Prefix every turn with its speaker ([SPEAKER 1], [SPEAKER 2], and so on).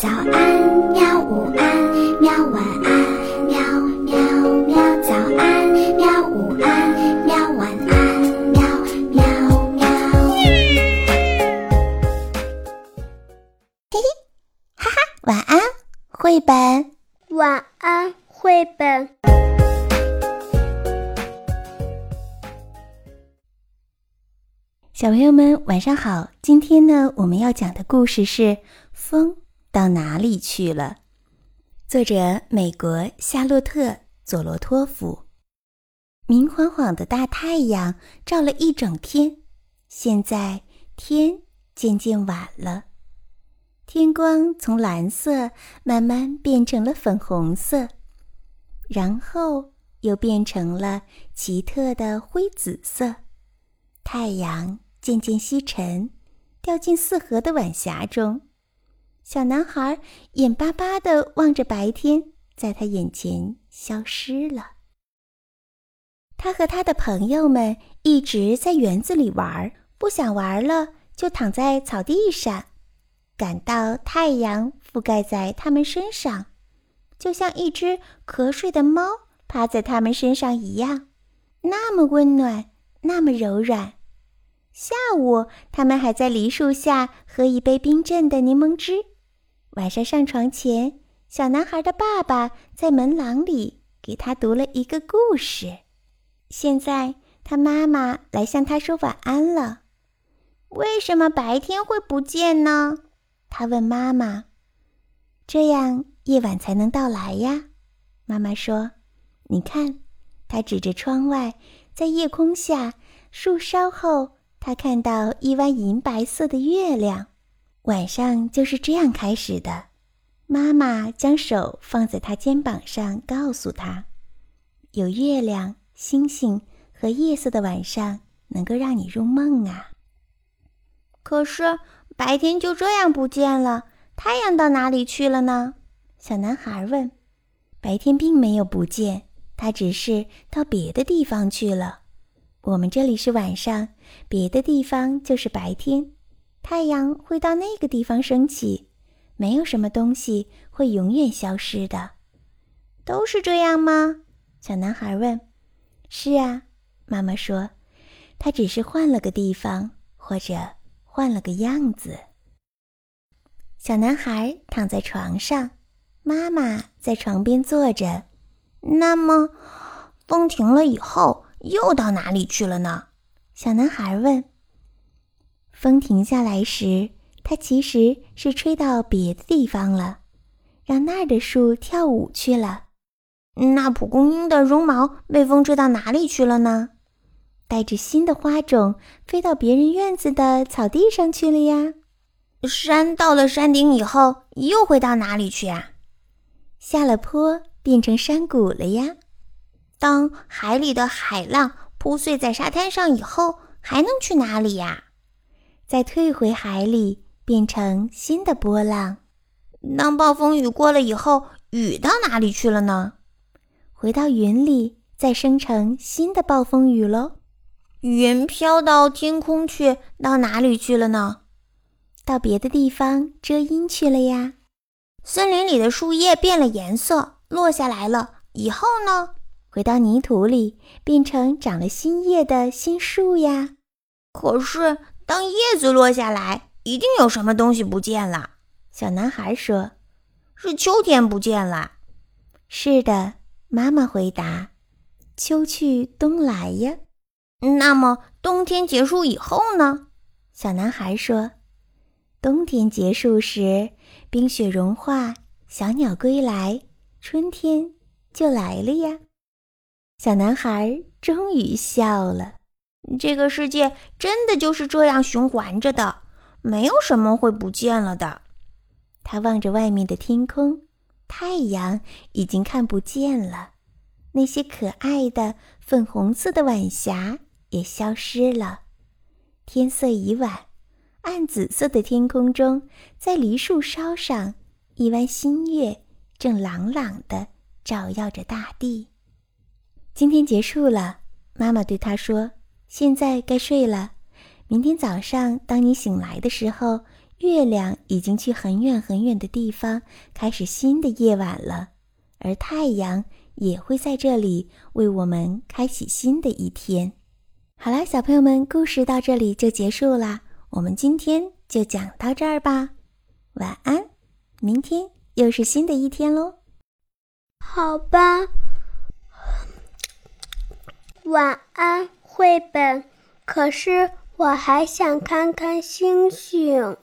[SPEAKER 1] 早安，喵！午安，喵！晚安，喵喵喵！早安，喵！午安，喵！晚安，喵喵喵！
[SPEAKER 2] 嘿嘿，哈哈，晚安，绘本。
[SPEAKER 3] 晚安，绘本。
[SPEAKER 2] 小朋友们，晚上好！今天呢，我们要讲的故事是《风》。到哪里去了？作者：美国夏洛特·佐罗托夫。明晃晃的大太阳照了一整天，现在天渐渐晚了，天光从蓝色慢慢变成了粉红色，然后又变成了奇特的灰紫色。太阳渐渐西沉，掉进四合的晚霞中。小男孩眼巴巴地望着白天，在他眼前消失了。他和他的朋友们一直在园子里玩，不想玩了就躺在草地上，感到太阳覆盖在他们身上，就像一只瞌睡的猫趴在他们身上一样，那么温暖，那么柔软。下午，他们还在梨树下喝一杯冰镇的柠檬汁。晚上上床前，小男孩的爸爸在门廊里给他读了一个故事。现在他妈妈来向他说晚安了。为什么白天会不见呢？他问妈妈。这样夜晚才能到来呀。妈妈说：“你看。”他指着窗外，在夜空下，树梢后，他看到一弯银白色的月亮。晚上就是这样开始的。妈妈将手放在他肩膀上，告诉他：“有月亮、星星和夜色的晚上，能够让你入梦啊。”可是白天就这样不见了，太阳到哪里去了呢？小男孩问。白天并没有不见，它只是到别的地方去了。我们这里是晚上，别的地方就是白天。太阳会到那个地方升起，没有什么东西会永远消失的，都是这样吗？小男孩问。是啊，妈妈说，他只是换了个地方，或者换了个样子。小男孩躺在床上，妈妈在床边坐着。那么，风停了以后，又到哪里去了呢？小男孩问。风停下来时，它其实是吹到别的地方了，让那儿的树跳舞去了。那蒲公英的绒毛被风吹到哪里去了呢？带着新的花种飞到别人院子的草地上去了呀。山到了山顶以后，又会到哪里去啊？下了坡变成山谷了呀。当海里的海浪铺碎在沙滩上以后，还能去哪里呀？再退回海里，变成新的波浪。当暴风雨过了以后，雨到哪里去了呢？回到云里，再生成新的暴风雨喽。云飘到天空去，到哪里去了呢？到别的地方遮阴去了呀。森林里的树叶变了颜色，落下来了以后呢？回到泥土里，变成长了新叶的新树呀。可是。当叶子落下来，一定有什么东西不见了。小男孩说：“是秋天不见了。”是的，妈妈回答：“秋去冬来呀。”那么冬天结束以后呢？小男孩说：“冬天结束时，冰雪融化，小鸟归来，春天就来了呀。”小男孩终于笑了。这个世界真的就是这样循环着的，没有什么会不见了的。他望着外面的天空，太阳已经看不见了，那些可爱的粉红色的晚霞也消失了。天色已晚，暗紫色的天空中，在梨树梢上，一弯新月正朗朗地照耀着大地。今天结束了，妈妈对他说。现在该睡了，明天早上当你醒来的时候，月亮已经去很远很远的地方，开始新的夜晚了，而太阳也会在这里为我们开启新的一天。好了，小朋友们，故事到这里就结束啦，我们今天就讲到这儿吧，晚安，明天又是新的一天喽。
[SPEAKER 3] 好吧，晚安，绘本。可是我还想看看星星。